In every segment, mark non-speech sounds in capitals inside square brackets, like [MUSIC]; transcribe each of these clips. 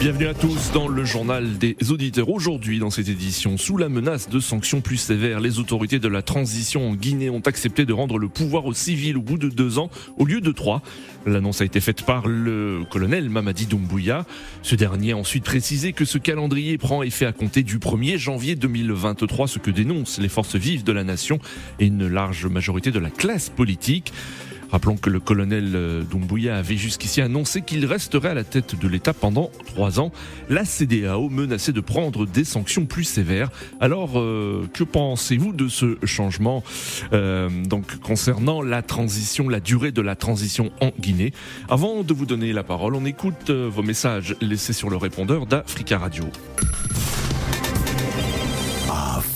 Bienvenue à tous dans le journal des auditeurs. Aujourd'hui, dans cette édition, sous la menace de sanctions plus sévères, les autorités de la transition en Guinée ont accepté de rendre le pouvoir aux civils au bout de deux ans au lieu de trois. L'annonce a été faite par le colonel Mamadi Doumbouya. Ce dernier a ensuite précisé que ce calendrier prend effet à compter du 1er janvier 2023, ce que dénoncent les forces vives de la nation et une large majorité de la classe politique. Rappelons que le colonel euh, Doumbouya avait jusqu'ici annoncé qu'il resterait à la tête de l'État pendant trois ans. La CDAO menaçait de prendre des sanctions plus sévères. Alors, euh, que pensez-vous de ce changement euh, concernant la transition, la durée de la transition en Guinée? Avant de vous donner la parole, on écoute vos messages laissés sur le répondeur d'Africa Radio.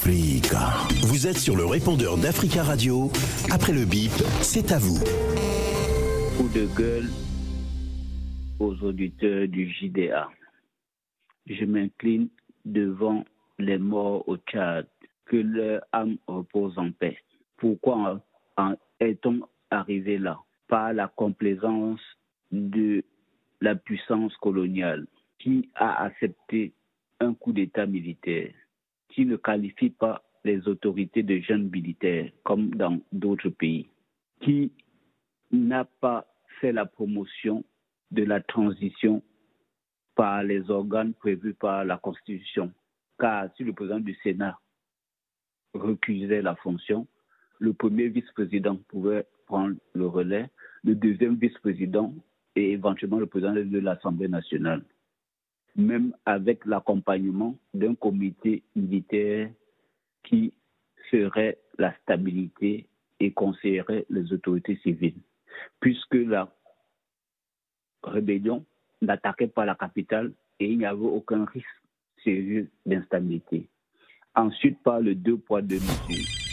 Vous êtes sur le répondeur d'Africa Radio. Après le bip, c'est à vous. Coup de gueule aux auditeurs du JDA. Je m'incline devant les morts au Tchad. Que leur âme repose en paix. Pourquoi en est-on arrivé là? Par la complaisance de la puissance coloniale qui a accepté un coup d'État militaire qui ne qualifie pas les autorités de jeunes militaires comme dans d'autres pays, qui n'a pas fait la promotion de la transition par les organes prévus par la Constitution. Car si le président du Sénat recusait la fonction, le premier vice-président pouvait prendre le relais, le deuxième vice-président et éventuellement le président de l'Assemblée nationale même avec l'accompagnement d'un comité militaire qui ferait la stabilité et conseillerait les autorités civiles, puisque la rébellion n'attaquait pas la capitale et il n'y avait aucun risque sérieux d'instabilité. Ensuite, par le deux poids, deux mesures.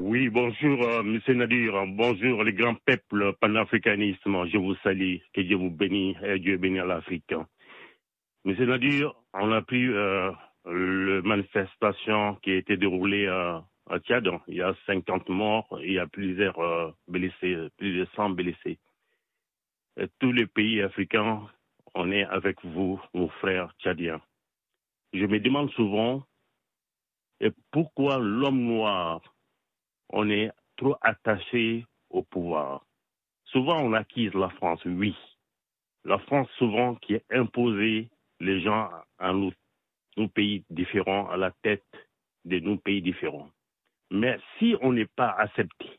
Oui, bonjour, euh, Monsieur Nadir. Bonjour, les grands peuples panafricanisme. Je vous salue. Que Dieu vous bénisse et Dieu bénisse l'Afrique. Mais c'est-à-dire, on a pris euh, la manifestation qui a été déroulée à, Tchad. Il y a 50 morts, il y a plusieurs euh, blessés, plus de 100 blessés. Et tous les pays africains, on est avec vous, nos frères tchadiens. Je me demande souvent et pourquoi l'homme noir, on est trop attaché au pouvoir? Souvent, on acquise la France, oui. La France, souvent, qui est imposée les gens à nos, pays différents, à la tête de nos pays différents. Mais si on n'est pas accepté,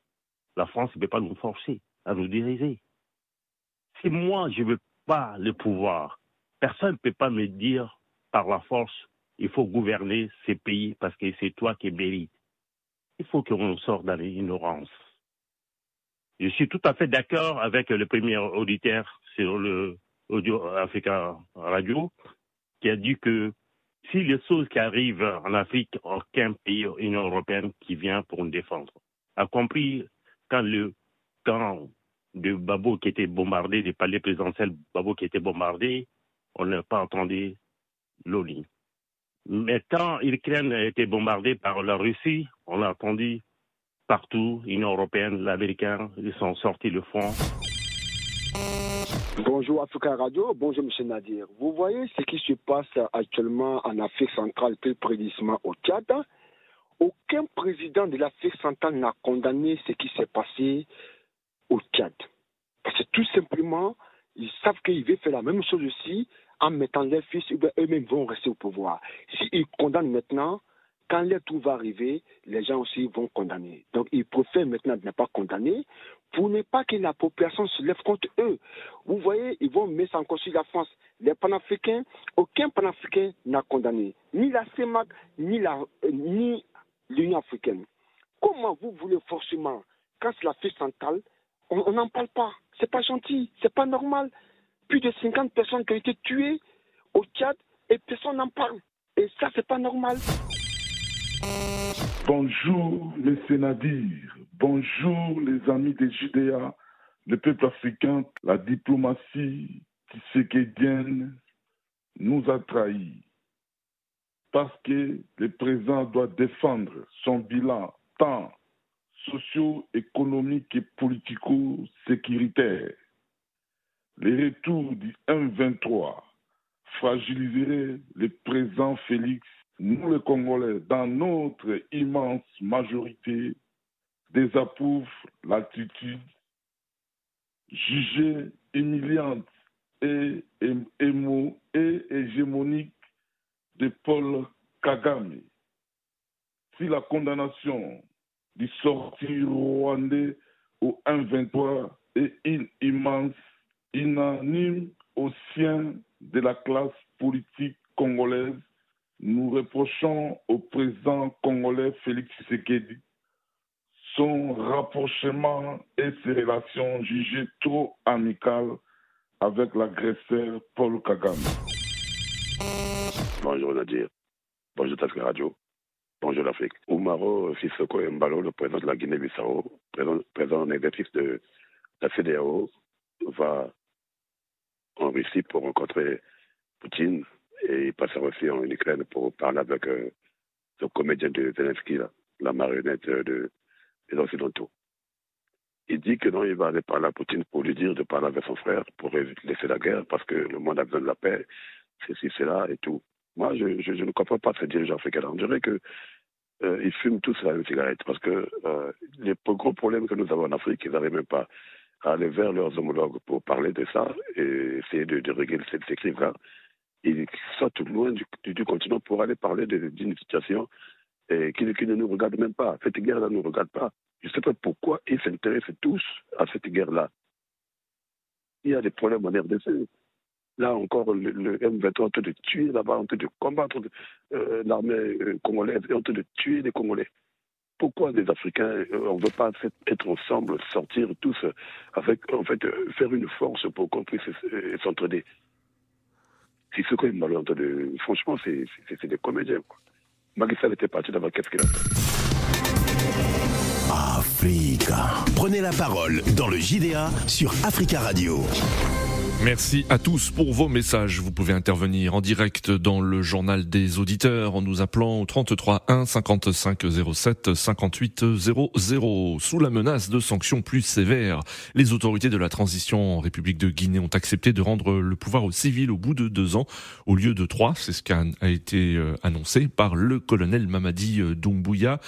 la France ne peut pas nous forcer à nous diriger. Si moi, je ne veux pas le pouvoir, personne ne peut pas me dire par la force, il faut gouverner ces pays parce que c'est toi qui mérites. Il faut qu'on sorte de l'ignorance. Je suis tout à fait d'accord avec le premier auditeur sur le Audio Africa Radio, qui a dit que si les choses qui arrivent en Afrique, aucun pays de l'Union européenne qui vient pour nous défendre. A compris quand le camp de Babo qui était bombardé, des palais présidentiels Babo qui était bombardé, on n'a pas entendu l'ONU. Mais quand l'Ukraine a été bombardée par la Russie, on a entendu partout, l'Union européenne, l'Américain, ils sont sortis le front. Bonjour Africa Radio, bonjour M. Nadir. Vous voyez ce qui se passe actuellement en Afrique centrale, plus précisément au Tchad. Aucun président de l'Afrique centrale n'a condamné ce qui s'est passé au Tchad. Parce que tout simplement, ils savent qu'ils veulent faire la même chose aussi en mettant leurs fils, eux-mêmes vont rester au pouvoir. S'ils condamnent maintenant, quand le tout va arriver, les gens aussi vont condamner. Donc, ils préfèrent maintenant ne pas condamner pour ne pas que la population se lève contre eux. Vous voyez, ils vont mettre en cause la France. Les panafricains, aucun panafricain n'a condamné, ni la CEMAC, ni l'Union africaine. Comment vous voulez forcément, quand c'est la fête centrale, on n'en parle pas. C'est pas gentil, c'est pas normal. Plus de 50 personnes qui ont été tuées au Tchad et personne n'en parle. Et ça, c'est pas normal. Bonjour les Nadir, bonjour les amis des JDA, le peuple africain, la diplomatie tshisekedienne nous a trahis. Parce que le président doit défendre son bilan tant socio-économiques et politico-sécuritaires. Les retours du M23 fragiliseraient le présent Félix. Nous, les Congolais, dans notre immense majorité, désapprouvent l'attitude jugée humiliante et, émo, et hégémonique de Paul Kagame. Si la condamnation du sortir rwandais au 1-23 est une immense, unanime au sein de la classe politique congolaise, nous reprochons au président congolais Félix Tshisekedi son rapprochement et ses relations jugées trop amicales avec l'agresseur Paul Kagame. Bonjour Nadir. Bonjour Tasque Radio. Bonjour l'Afrique. Oumaro Sissoko Mbalo, le président de la Guinée-Bissau, président, exécutif de la CDAO, va en Russie pour rencontrer Poutine et il passera aussi en Ukraine pour parler avec euh, le comédien de Zelensky, la marionnette de, des Occidentaux. Il dit que non, il va aller parler à Poutine pour lui dire de parler avec son frère pour laisser la guerre parce que le monde a besoin de la paix, ceci, cela et tout. Moi, je, ne comprends pas ces dirigeants africains. On dirait que euh, fument tous la même cigarette parce que euh, les gros problèmes que nous avons en Afrique, ils n'arrivent même pas à aller vers leurs homologues pour parler de ça et essayer de, de régler ces, ces crimes-là. Ils sortent loin du, continent pour aller parler d'une situation et qui, qui, ne nous regarde même pas. Cette guerre-là ne nous regarde pas. Je ne sais pas pourquoi ils s'intéressent tous à cette guerre-là. Il y a des problèmes en RDC. Là encore, le, le M23 est en train de tuer là-bas, en train de combattre euh, l'armée euh, congolaise, est en train de tuer les Congolais. Pourquoi les Africains, euh, on ne veut pas être ensemble, sortir tous, avec, en fait, faire une force pour qu'on puisse s'entraider? C'est ce m'a entendu. Franchement, c'est des comédiens. Quoi. Macky Sall était parti d'abord, qu'est-ce qu'il a fait Africa. Prenez la parole dans le JDA sur Africa Radio. Merci à tous pour vos messages. Vous pouvez intervenir en direct dans le journal des auditeurs en nous appelant au 33 1 55 07 58 00. Sous la menace de sanctions plus sévères, les autorités de la transition en République de Guinée ont accepté de rendre le pouvoir aux civils au bout de deux ans au lieu de trois. C'est ce qui a été annoncé par le colonel Mamadi Doumbouya.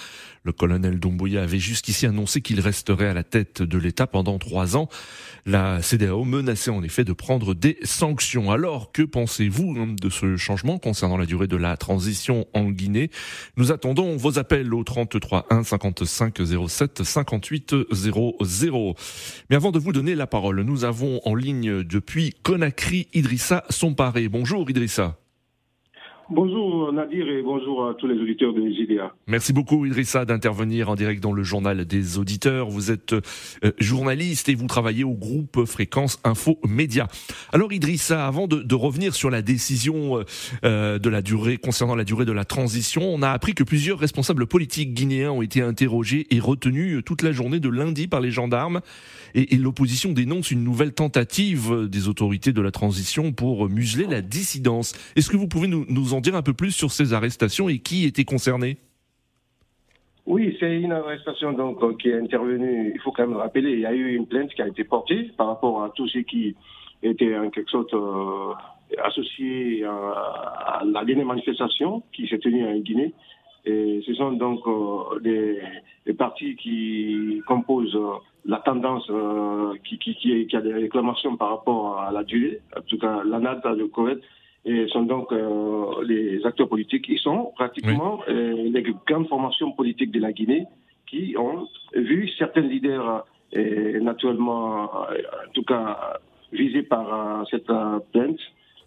Le colonel Doumbouya avait jusqu'ici annoncé qu'il resterait à la tête de l'État pendant trois ans. La CDAO menaçait en effet de prendre des sanctions. Alors, que pensez-vous de ce changement concernant la durée de la transition en Guinée? Nous attendons vos appels au 33 1 55 07 58 00. Mais avant de vous donner la parole, nous avons en ligne depuis Conakry Idrissa Somparé. Bonjour Idrissa. Bonjour Nadir et bonjour à tous les auditeurs de JDA. Merci beaucoup Idrissa d'intervenir en direct dans le journal des auditeurs. Vous êtes euh, journaliste et vous travaillez au groupe Fréquence Info Média. Alors Idrissa, avant de, de revenir sur la décision euh, de la durée concernant la durée de la transition, on a appris que plusieurs responsables politiques guinéens ont été interrogés et retenus toute la journée de lundi par les gendarmes. Et, et l'opposition dénonce une nouvelle tentative des autorités de la transition pour museler la dissidence. Est-ce que vous pouvez nous, nous en dire un peu plus sur ces arrestations et qui était concerné? Oui, c'est une arrestation donc qui est intervenue. Il faut quand même rappeler, il y a eu une plainte qui a été portée par rapport à tous ceux qui étaient en quelque sorte euh, associés à, la dernière manifestation qui s'est tenue en Guinée. Et ce sont donc euh, les, partis qui composent euh, la tendance euh, qui, a des réclamations par rapport à la durée, en tout cas l'ANAD, le Koweït, et sont donc euh, les acteurs politiques. Ils sont pratiquement oui. euh, les grandes formations politiques de la Guinée qui ont vu certains leaders euh, naturellement, en tout cas, visés par cette plainte.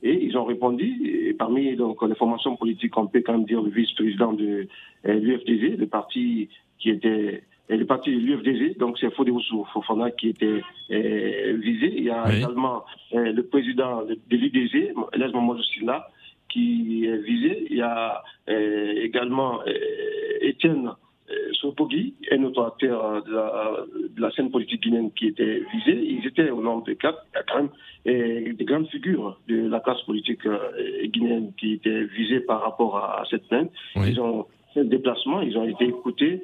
Et ils ont répondu, et parmi donc, les formations politiques, on peut quand même dire le vice-président de l'UFDG, le parti qui était le parti de l'UFDG, donc c'est Fodéoussou Fofana qui était euh, visé. Il y a oui. également euh, le président de, l'UDG, Les Mamadou Silla, qui est visé. Il y a euh, également Étienne Sopogui, un autre acteur de la, de la, scène politique guinéenne qui était visé. Ils étaient au nombre de quatre. Il y a quand même des grandes figures de la classe politique guinéenne qui étaient visées par rapport à, à cette plainte. Oui. Ils ont ils ont été écoutés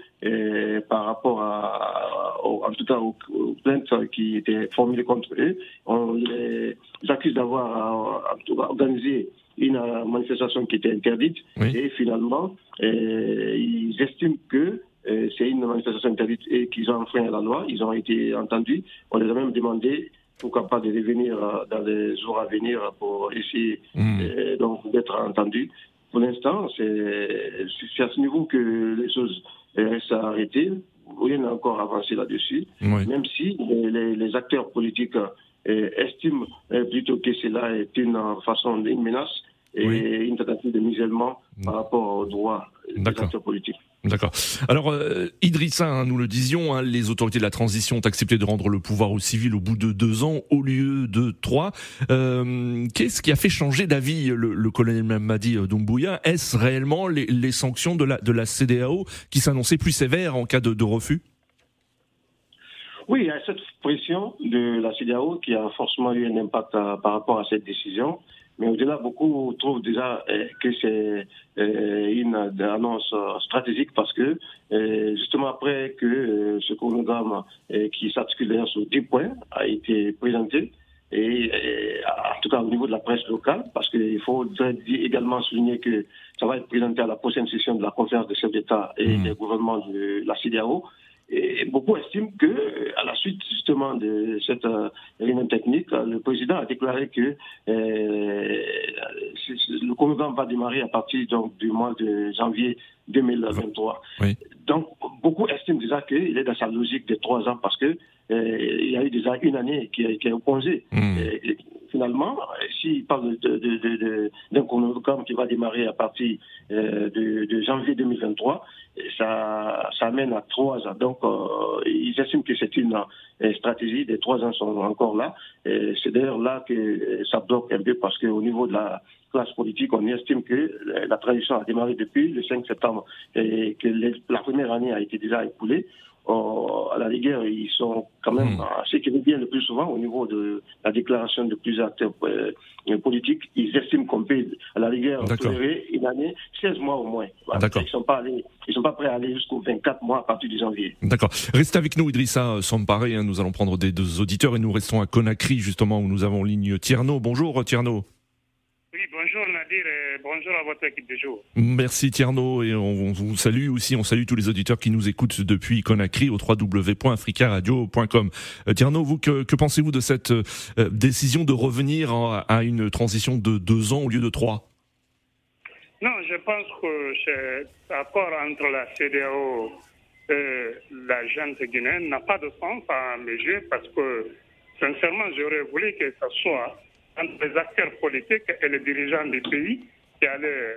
par rapport à, en tout cas aux, plaintes qui étaient formulées contre eux. On les accuse d'avoir organisé une manifestation qui était interdite et finalement, ils estiment que c'est une manifestation interdite et qu'ils ont enfreint la loi. Ils ont été entendus. On les a même demandé pourquoi pas de revenir dans les jours à venir pour essayer hmm. donc d'être entendus. Pour l'instant, c'est à ce niveau que les choses restent arrêtées. Rien n'a encore avancé là-dessus, même si les, acteurs politiques estiment plutôt que cela est une façon, une menace et une tentative de musellement par rapport aux droits des acteurs politiques. D'accord. Alors, euh, Idrissa, hein, nous le disions, hein, les autorités de la transition ont accepté de rendre le pouvoir aux civils au bout de deux ans au lieu de trois. Euh, Qu'est-ce qui a fait changer d'avis le, le, colonel Mamadi Doumbouya? Est-ce réellement les, les, sanctions de la, de la CDAO qui s'annonçaient plus sévères en cas de, de refus? Oui, il y a cette pression de la CDAO qui a forcément eu un impact euh, par rapport à cette décision. Mais au-delà, beaucoup trouvent déjà euh, que c'est euh, une annonce stratégique parce que justement après que ce chronogramme qui s'articule sur 10 points a été présenté, et, en tout cas au niveau de la presse locale, parce qu'il faut également souligner que ça va être présenté à la prochaine session de la conférence des chefs d'État et mmh. des gouvernements de la CDAO. Et beaucoup estiment que, à la suite justement de cette euh, réunion technique, le président a déclaré que euh, le congrès va démarrer à partir donc, du mois de janvier 2023. Donc, beaucoup estiment déjà qu'il est dans sa logique de trois ans parce que euh, il y a eu déjà une année qui, qui est opposée. Mmh. Finalement, s'il parle d'un de, qui va démarrer à partir euh, de, janvier 2023, ça, ça amène à trois ans. Donc, euh, ils estiment que c'est une euh, stratégie. Les trois ans sont encore là. C'est d'ailleurs là que ça bloque un peu parce qu'au niveau de la classe politique, on estime que la transition a démarré depuis le 5 septembre et que la première année a été déjà écoulée. Oh, à la rigueur, ils sont quand même, hmm. ce qui revient le plus souvent au niveau de la déclaration de plusieurs acteurs euh, politiques, ils estiment qu'on peut, à la rigueur, tolérer une année, 16 mois au moins. Ils ne sont, pas sont pas prêts à aller jusqu'aux 24 mois à partir de janvier. D'accord. Restez avec nous, Idrissa Samparé. Hein, nous allons prendre des deux auditeurs et nous restons à Conakry, justement, où nous avons ligne Tierno. Bonjour, Tierno. Bonjour Nadir et bonjour à votre équipe de jour. Merci Tierno et on, vous salue aussi, on salue tous les auditeurs qui nous écoutent depuis Conakry au www.africaradio.com. Euh, Tierno, vous, que, pensez-vous de cette euh, décision de revenir à une transition de deux ans au lieu de trois? Non, je pense que cet accord entre la CDAO et la gente guinéenne n'a pas de sens à mes yeux parce que sincèrement, j'aurais voulu que ça soit entre les acteurs politiques et les dirigeants du pays qui allaient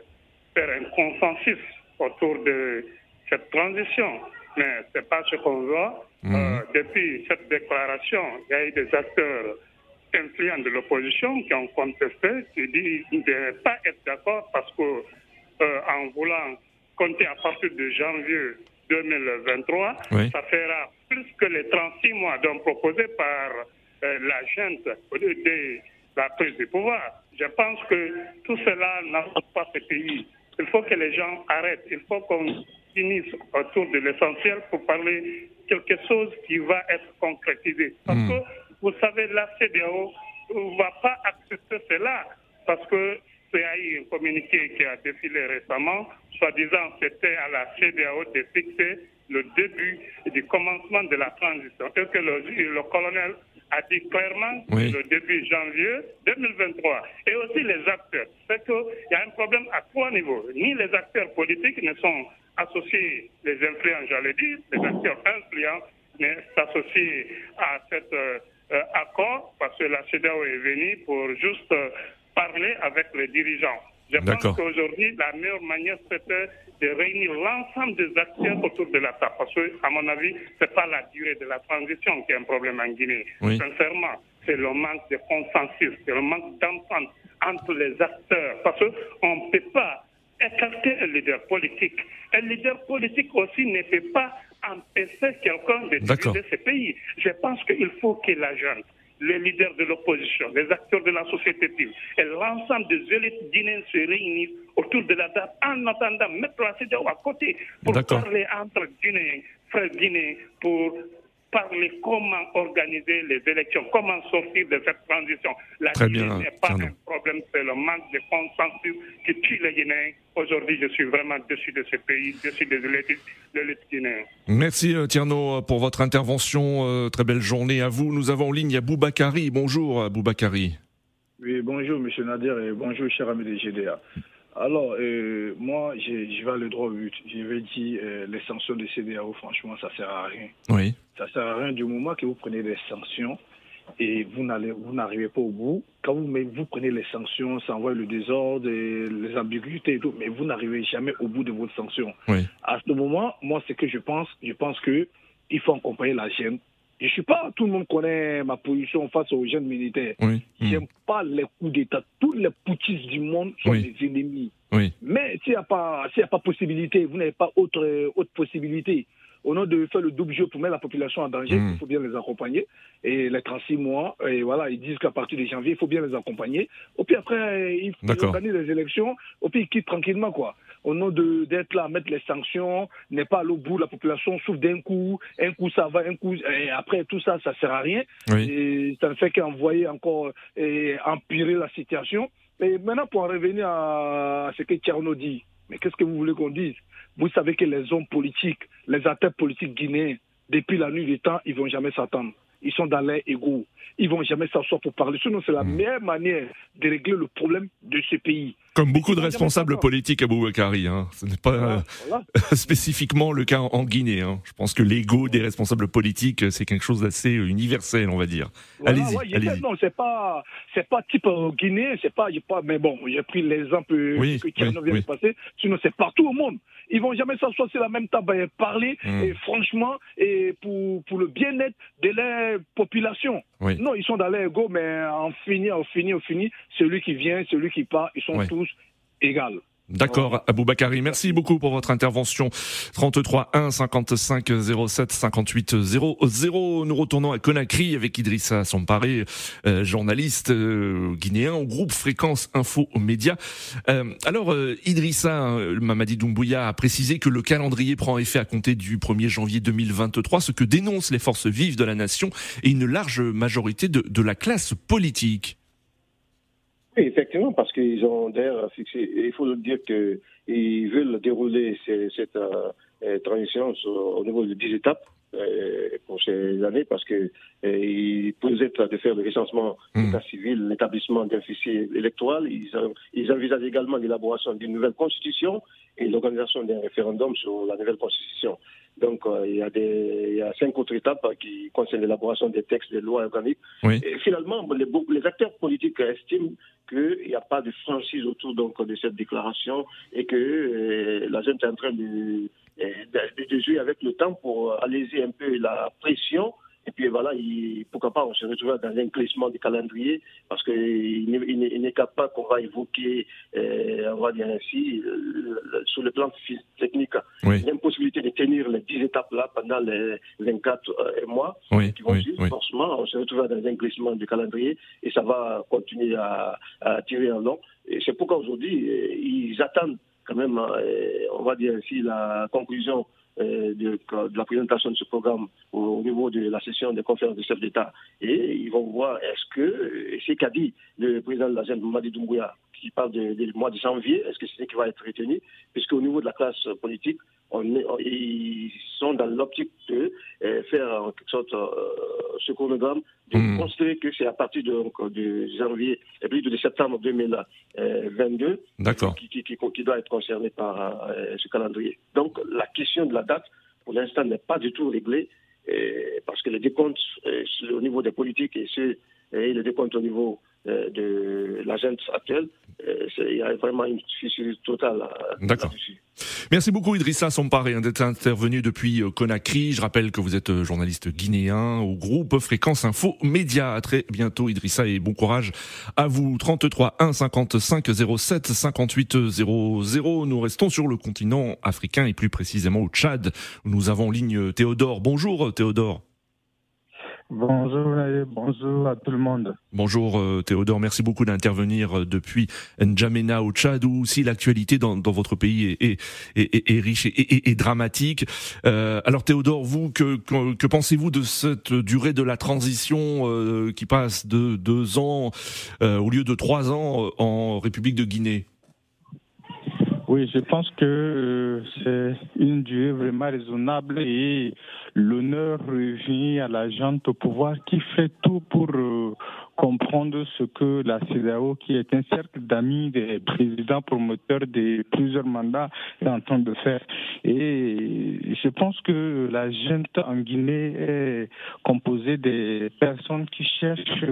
faire un consensus autour de cette transition. Mais ce n'est pas ce qu'on voit. Mhm. Euh, depuis cette déclaration, il y a eu des acteurs influents de l'opposition qui ont contesté, qui disent ne pas être d'accord parce que euh, en voulant compter à partir de janvier 2023, ça fera plus que les 36 mois donc proposés par euh, la gente des la prise du pouvoir. Je pense que tout cela n'avance pas ce pays. Il faut que les gens arrêtent. Il faut qu'on finisse autour de l'essentiel pour parler quelque chose qui va être concrétisé. Parce hmm. que, vous savez, la CDAO ne va pas accepter cela parce que c'est un communiqué qui a défilé récemment, soi-disant c'était à la CDAO de fixer le début du commencement de la transition. Et que le, le colonel a dit clairement le début janvier 2023. Et aussi les acteurs. C'est qu'il y a un problème à trois niveaux. Ni les acteurs politiques ne sont associés, les influents, j'allais dire, les acteurs influents ne s'associent à cet euh, accord parce que la CEDEAO est venue pour juste euh, parler avec les dirigeants. Je pense qu'aujourd'hui, la meilleure manière, c'était de réunir l'ensemble des acteurs autour de la table. Parce que, à mon avis, ce n'est pas la durée de la transition qui est un problème en Guinée. Sincèrement, c'est le manque de consensus, c'est le manque d'entente entre les acteurs. Parce qu'on ne peut pas écarter un leader politique. Un leader politique aussi ne peut pas empêcher quelqu'un de diriger ce pays. Je pense qu'il faut que la jeune les leaders de l'opposition, les acteurs de la société civile et l'ensemble des élites guinéennes se réunissent autour de la date en attendant mettre la CDAO à côté pour parler entre Guinéens, frères Guinéens, pour parler comment organiser les élections, comment sortir de cette transition. La Très Guinée n'est pas un problème, c'est le manque de consensus qui tue les Guinéens. Aujourd'hui, je suis vraiment dessus de ce pays, dessus des élites guinéennes. Merci euh, Tierno pour votre intervention. Euh, très belle journée à vous. Nous avons en ligne Boubakari. Bonjour Boubakari. Oui, bonjour Monsieur Nadir et bonjour cher ami des GDA. Alors, euh, moi, je vais le droit au but. Je vais dire, euh, les sanctions de CDAO, franchement, ça sert à rien. Oui. Ça sert à rien du moment que vous prenez des sanctions et vous n'allez, vous n'arrivez pas au bout. Quand vous, vous prenez les sanctions, ça envoie le désordre, et les ambiguïtés et tout, mais vous n'arrivez jamais au bout de votre sanction. Oui. À ce moment, moi, ce que je pense, je pense que il faut accompagner la gêne je suis pas, tout le monde connaît ma position face aux jeunes militaires. Oui. J'aime pas les coups d'État. Tous les poutistes du monde sont des ennemis. Mais s'il n'y a pas, s'il a pas possibilité, vous n'avez pas autre, autre possibilité. Au nom de faire le double jeu pour mettre la population en danger, il faut bien les accompagner. Et les 36 mois, et voilà, ils disent qu'à partir de janvier, il faut bien les accompagner. Et puis après, ils organisent les élections, et puis ils quittent tranquillement, quoi au nom d'être là mettre les sanctions, n'est pas à l'au bout, la population souffre d'un coup, un coup ça va, un coup, et après tout ça, ça sert à rien. Et ça ne fait qu'envoyer encore et empirer la situation. Et maintenant, pour en revenir à ce que Tcherno dit, mais qu'est-ce que vous voulez qu'on dise? Vous savez que les hommes politiques, les acteurs politiques guinéens, depuis la nuit du temps, ils vont jamais s'attendre. Ils sont dans l'air égaux. Ils vont jamais s'asseoir pour parler. Sinon, c'est la hmm. meilleure manière de régler le problème de ce pays. Comme beaucoup de responsables politiques à Boubakari, hein. ce n'est pas euh, [LAUGHS] spécifiquement le cas en Guinée. Hein. Je pense que l'ego des responsables politiques, c'est quelque chose d'assez universel, on va dire. allez-y, allez-y. Non, c'est pas, c'est pas type euh, Guinée, c'est pas, pas, mais bon, j'ai pris l'exemple que Tierno vient de passer. Sinon, c'est partout au monde. Ils vont jamais s'asseoir sur la même table et parler, hmm. et franchement, et pour, pour le bien-être de la population. Non, ils sont dans l'ego, mais en fini, en fini, en fini, celui qui vient, celui qui part, ils sont tous égaux. D'accord, Aboubakari, merci beaucoup pour votre intervention. 33 1 55 07 58 00. Nous retournons à Conakry avec Idrissa Somparé, euh, journaliste euh, guinéen au groupe Fréquence Info Média. Euh, alors, Idrissa Mamadi Doumbouya a précisé que le calendrier prend effet à compter du 1er janvier 2023, ce que dénoncent les forces vives de la nation et une large majorité de, de la classe politique. Oui, effectivement, parce qu'ils ont d'ailleurs fixé. Il faut dire qu'ils veulent dérouler cette euh, transition au niveau de 10 étapes euh, pour ces années parce que euh, ils de faire le recensement mmh. d'état civil, l'établissement d'un fichier électoral. Ils, ils envisagent également l'élaboration d'une nouvelle constitution et l'organisation d'un référendum sur la nouvelle constitution. Donc, euh, il, y a des, il y a cinq autres étapes qui concernent l'élaboration des textes, des lois organiques. Et finalement, les, les, acteurs politiques estiment qu'il n'y a pas de franchise autour donc, de cette déclaration et que euh, la jeune est en train de, de, de, jouer avec le temps pour alléger un peu la pression et puis voilà, il, pourquoi pas, on se retrouve dans un glissement du calendrier, parce qu'il il, n'est pas qu'on va évoquer, euh, on va dire ainsi, sur le plan technique, il y a une possibilité de tenir les 10 étapes-là pendant les 24 euh, mois qui vont suivre. Forcément, on se retrouve dans un glissement du calendrier et ça va continuer à, tirer en long. Et c'est pourquoi aujourd'hui, euh, ils attendent quand même, on va dire ainsi, la conclusion euh, de, la présentation de ce programme au, niveau de la session des conférences de chefs d'État. Et ils vont voir est-ce que ce qu'a dit le président de la jeune Madi Doumbouya, qui parle du mois de janvier, est-ce que c'est ce qui va être retenu? Puisque au niveau de la classe politique, on ils sont dans l'optique de euh, faire en quelque sorte euh, ce chronogramme, de mmh. considérer que c'est à partir de, de janvier, et puis de septembre 2022 qui, qui, qui, doit être concerné par euh, ce calendrier. Donc la question de la date, pour l'instant, n'est pas du tout réglée, parce que les décomptes au niveau des politiques et, ceux, et les décomptes au niveau de l'agence actuelle, il y a vraiment une fissure totale D'accord. Merci beaucoup Idrissa Somparé d'être intervenu depuis euh, Conakry. Je rappelle que vous êtes euh, journaliste guinéen au groupe Fréquence Info Média. À très bientôt Idrissa et bon courage à vous. 33 1 55 07 58 00. Nous restons sur le continent africain et plus précisément au Tchad où nous avons ligne Théodore. Bonjour Théodore. Bonjour, bonjour à tout le monde. Bonjour euh, Théodore, merci beaucoup d'intervenir euh, depuis N'Djamena au Tchad où aussi l'actualité dans, votre pays est, riche et, dramatique. Euh, alors Théodore, vous, que, pensez-vous de cette durée de la transition qui passe de deux ans au lieu de trois ans en République de Guinée? Oui, je pense que c'est une durée vraiment raisonnable et l'honneur revient à la gente au pouvoir qui fait tout pour euh, comprendre ce que la CEDAO, qui est un cercle d'amis des présidents promoteurs de plusieurs mandats, est en train de faire. Et je pense que la gente en Guinée est composée des personnes qui cherchent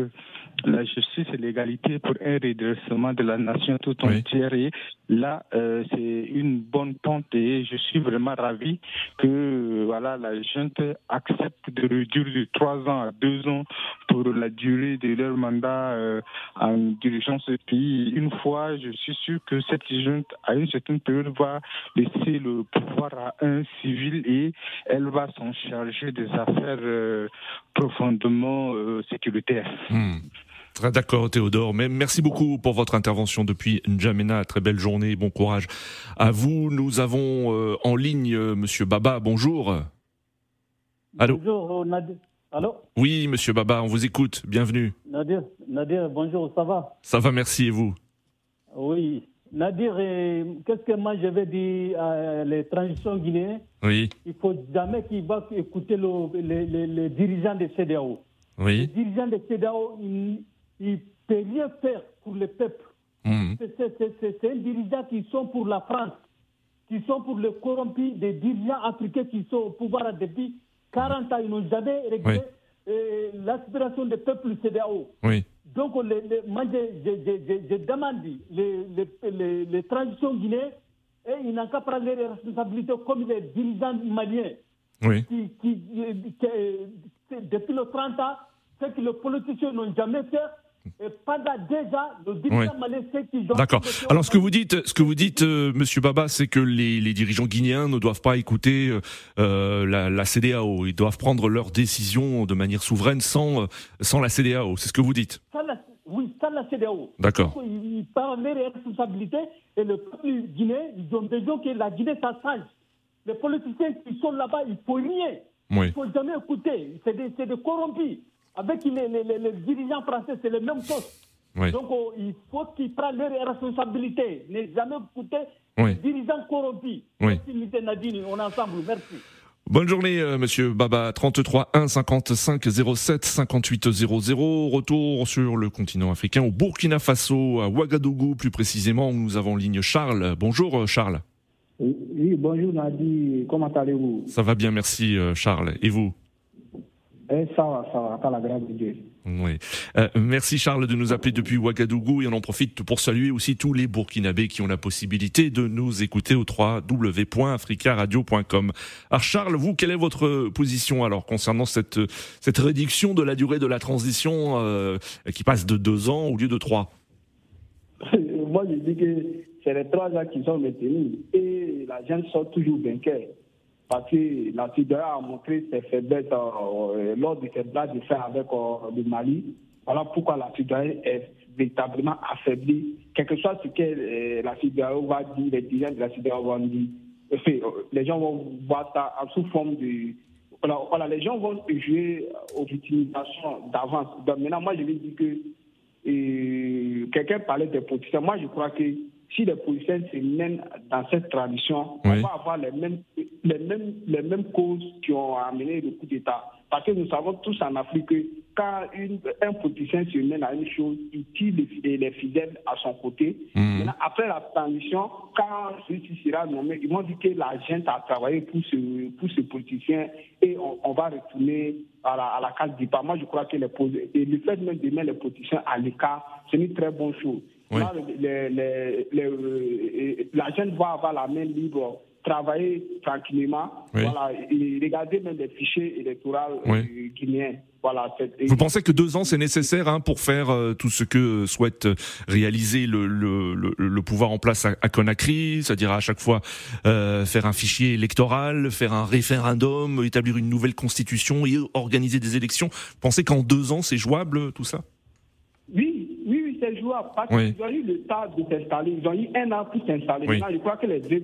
la justice et l'égalité pour un redressement de la nation tout entière. Et là, euh, c'est une bonne pente et je suis vraiment ravi que voilà la junte accepte de réduire de trois ans à deux ans pour la durée de leur mandat euh, en dirigeant ce pays. Une fois, je suis sûr que cette junte, à une certaine période, va laisser le pouvoir à un civil et elle va s'en charger des affaires euh, profondément sécuritaires. Hmm. Très d'accord Théodore, mais merci beaucoup pour votre intervention depuis N'Djamena. Très belle journée, bon courage à vous. Nous avons euh, en ligne euh, Monsieur Baba, bonjour. Allô Bonjour Nadir. Allô Oui Monsieur Baba, on vous écoute, bienvenue. Nadir, Nadir bonjour, ça va Ça va, merci et vous Oui. Nadir, qu'est-ce que moi je vais dire à les transitions guinéennes Oui. Il faut jamais qu'ils vont écouter les, dirigeants des CDAO. Oui. Les dirigeants des CDAO, il ne peut rien faire pour le peuple. Mmh. C'est un dirigeant qui sont pour la France, qui sont pour les corrompus, des dirigeants africains qui sont au pouvoir depuis 40 ans. Ils n'ont jamais réglé euh, l'aspiration des peuples CDAO. Oui. Donc, les, moi, je, demande les, les, transitions guinéennes, et ils n'ont qu'à prendre les responsabilités comme les dirigeants maliens. Oui. Qui, qui, depuis le 30 ans, ce que les politiciens n'ont jamais fait, pendant déjà le. D'accord. Alors ce que vous dites, ce que vous dites, euh, Monsieur Baba, c'est que les, les, dirigeants guinéens ne doivent pas écouter euh, euh la, la, CDAO. Ils doivent prendre leurs décisions de manière souveraine sans euh, sans la CDAO. C'est ce que vous dites. oui, sans la CDAO. D'accord. Ils, parlent des responsabilités et le peuple guinéen, ils ont besoin que la Guinée s'assage. Les politiciens qui sont là-bas, il faut nier. Oui. Il faut jamais écouter. C'est des, des corrompus avec les, dirigeants français, c'est le même chose. Donc oh, il faut qu'ils prennent leurs responsabilités, ne jamais écouter les dirigeants corrompus. Oui. Merci, Nadine, on est ensemble. Merci. Bonne journée, euh, monsieur Baba. 33 1 55 07 58 00. Retour sur le continent africain, au Burkina Faso, à Ouagadougou plus précisément, où nous avons ligne Charles. Bonjour, euh, Charles. Oui, bonjour, Nadine. Comment allez-vous? Ça va bien, merci, euh, Charles. Et vous? Ça va, ça va, la grâce de Dieu. Oui. Euh, merci Charles de nous appeler depuis Ouagadougou et on en profite pour saluer aussi tous les Burkinabés qui ont la possibilité de nous écouter au www.africaradio.com. Alors Charles, vous, quelle est votre position alors concernant cette cette réduction de la durée de la transition euh, qui passe de deux ans au lieu de trois? [LAUGHS] Moi, je dis que c'est les trois ans qui sont maintenus et la gente sort toujours vainqueur parce que la CIDA a montré ses faiblesses euh, lors de ses blagues de faire avec euh, le Mali. Voilà pourquoi la CIDA est véritablement affaiblie. Quel que soit ce que euh, la CIDA va dire, les dirigeants de la CIDA vont dire, les gens vont voir ça sous forme de... Voilà, les gens vont jouer aux utilisations d'avance. Maintenant, moi, je vais dire que quelqu'un parlait des politiciens. Moi, je crois que si les politiciens se mènent dans cette tradition, on va avoir les mêmes, les, mêmes, les mêmes causes qui ont amené le coup d'État. Parce que nous savons tous en Afrique que quand une, un politicien se mène à une chose, il tire les, les fidèles à son côté. Mmh. Maintenant, après la transition, quand celui-ci sera nommé, ils vont dire que la gente a travaillé pour ce, pour ce politicien et on, on va retourner à la, à la case départ. Moi, je crois que les, et le fait même de mettre les politiciens à l'écart, c'est une très bonne chose. Là, les, les, les, la jeune va avoir la main libre travailler tranquillement, voilà, et regarder même les fichiers électoraux euh, guinéens. Voilà, Vous pensez que deux ans c'est nécessaire hein, pour faire euh, tout ce que souhaite réaliser le, le, le, pouvoir en place à, Conakry, c'est-à-dire à chaque fois euh, faire un fichier électoral, faire un référendum, établir une nouvelle constitution et organiser des élections. Vous pensez qu'en deux ans c'est jouable tout ça? Oui, joueurs, parce qu'ils ont eu le temps de s'installer, ils ont eu un an pour s'installer. Maintenant, je crois que les deux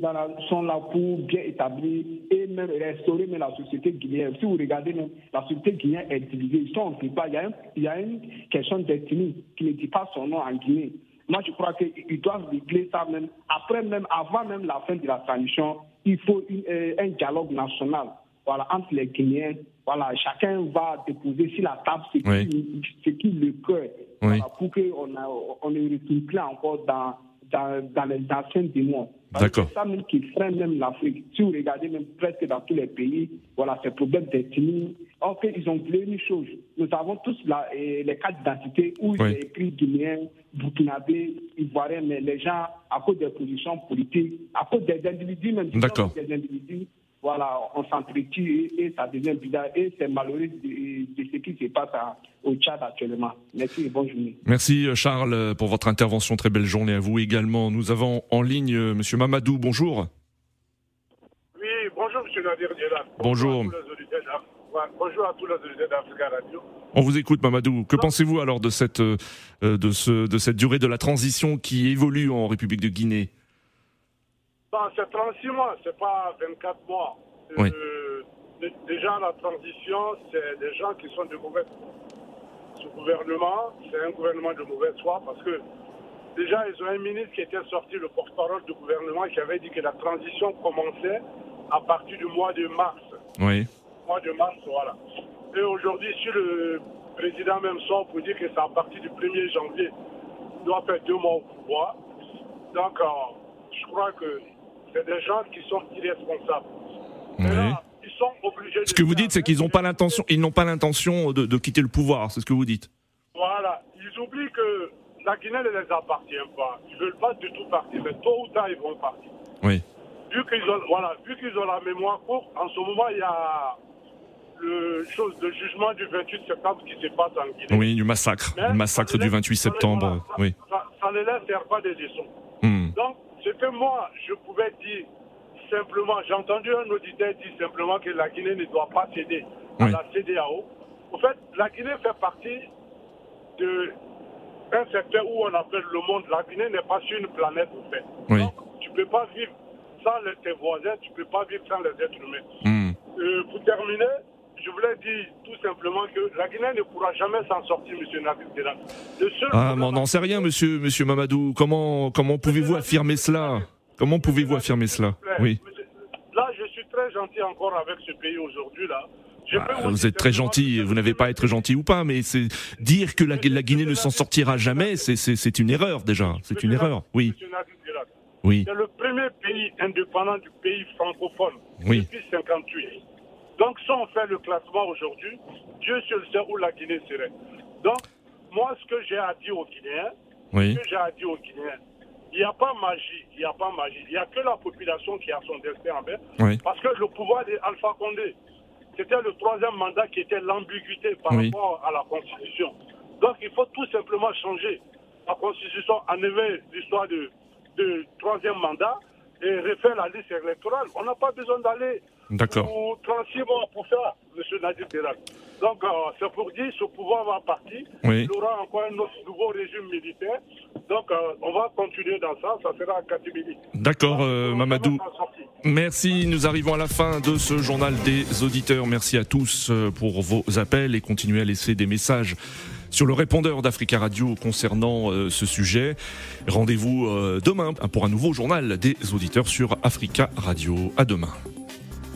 sont là pour bien établir et même restaurer même la société guinéenne. Si vous regardez même, la société guinéenne est divisée. Ils sont en Il y a, il y a une question d'ethnie qui ne dit pas son nom en Guinée. Moi, je crois qu'ils doivent régler ça même. Après même, avant même la fin de la transition, il faut euh, un dialogue national voilà, entre les Guinéens. Voilà, chacun va déposer sur la table ce qui, ce qui le cœur pour qu'on on ne retourne plus encore dans, dans, dans les anciens démons. D'accord. C'est ça même qui freine même l'Afrique. Si vous regardez même presque dans tous les pays, voilà, ces problèmes d'ethnie. En fait, ils ont voulu une chose. Nous avons tous la, les cartes d'identité où il y a écrit guinéen, burkinabé, ivoirien, mais les gens, à cause des positions politiques, à cause des individus même, des individus, voilà, on s'entretue et, ça devient bizarre. Et c'est malheureux de, ce qui se passe au Tchad actuellement. Merci et bonne journée. Merci euh, Charles euh, pour votre intervention. Très belle journée à vous également. Nous avons en ligne euh, Monsieur Mamadou. Bonjour. Oui, bonjour Monsieur Nadir Bonjour. Bonjour à tous les auditeurs d'Africa Radio. On vous écoute, Mamadou. Que pensez-vous alors de cette, de, ce, de cette durée de la transition qui évolue en République de Guinée? C'est 36 mois, c'est pas 24 mois. Euh, déjà, la transition, c'est des gens qui sont de mauvaise Ce gouvernement, c'est un gouvernement de mauvaise foi parce que déjà, ils ont un ministre qui était sorti, le porte-parole du gouvernement, qui avait dit que la transition commençait à partir du mois de mars. Oui. Mois de mars, voilà. Et aujourd'hui, si le président même sort pour dire que c'est à partir du 1er janvier, il doit faire deux mois au pouvoir. Donc, euh, je crois que c'est des gens qui sont irresponsables. ils sont obligés Ce que vous dites, c'est qu'ils n'ont pas l'intention, ils n'ont pas l'intention de, quitter le pouvoir. C'est ce que vous dites. Voilà. Ils oublient que la Guinée ne les appartient pas. Ils ne veulent pas du tout partir, mais tôt ou tard, ils vont partir. Oui. Vu qu'ils ont, voilà, vu qu'ils ont la mémoire courte, en ce moment, il y a le chose de jugement du 28 septembre qui se passe en Guinée. Oui, du massacre, le massacre du 28 septembre. Ça, oui. Ça, ne laisse faire pas des leçons. Hmm. Donc, ce que moi, je pouvais dire simplement, j'ai entendu un auditeur dire simplement que la Guinée ne doit pas céder à la CDAO. En fait, la Guinée fait partie d'un secteur où on appelle le monde. La Guinée n'est pas sur une planète, en fait. Donc, tu ne peux pas vivre sans tes voisins, tu ne peux pas vivre sans les êtres humains. Hmm. Euh, pour terminer, je voulais dire tout simplement que la Guinée ne pourra jamais s'en sortir, M. Nabil Ah, mais on n'en sait rien, monsieur, monsieur Mamadou. Comment, comment pouvez-vous affirmer cela? Comment pouvez-vous affirmer cela? Oui. Là, je suis très gentil encore avec ce pays aujourd'hui, là. Ah, vous êtes très gentil, vous n'avez pas à être gentil ou pas, mais c'est dire que la, Guinée ne s'en sortira jamais, c'est une erreur déjà. C'est une erreur, oui. Oui. C'est le premier pays indépendant du pays francophone oui. depuis 58. Donc, si on fait le classement aujourd'hui, Dieu seul sait où la Guinée serait. Donc, moi, ce que j'ai à dire aux Guinéens, ce que j'ai à dire aux Guinéens, il n'y a pas magie, il n'y a pas magie. Il n'y a que la population qui a son destin en main. Parce que le pouvoir d'Alpha Condé, c'était le troisième mandat qui était l'ambiguïté par rapport à la Constitution. Donc, il faut tout simplement changer la Constitution, enlever l'histoire de, de troisième mandat et refaire la liste électorale. On n'a pas besoin d'aller D'accord. Pour 36 mois pour ça, M. Nadir Delal. Donc, euh, c'est pour dire ce pouvoir va partir. Oui. Il y aura encore un autre nouveau régime militaire. Donc, euh, on va continuer dans ça. Ça sera à Katimini. D'accord, euh, Mamadou. Merci. Nous arrivons à la fin de ce journal des auditeurs. Merci à tous pour vos appels et continuez à laisser des messages sur le répondeur d'Africa Radio concernant ce sujet. Rendez-vous demain pour un nouveau journal des auditeurs sur Africa Radio. À demain.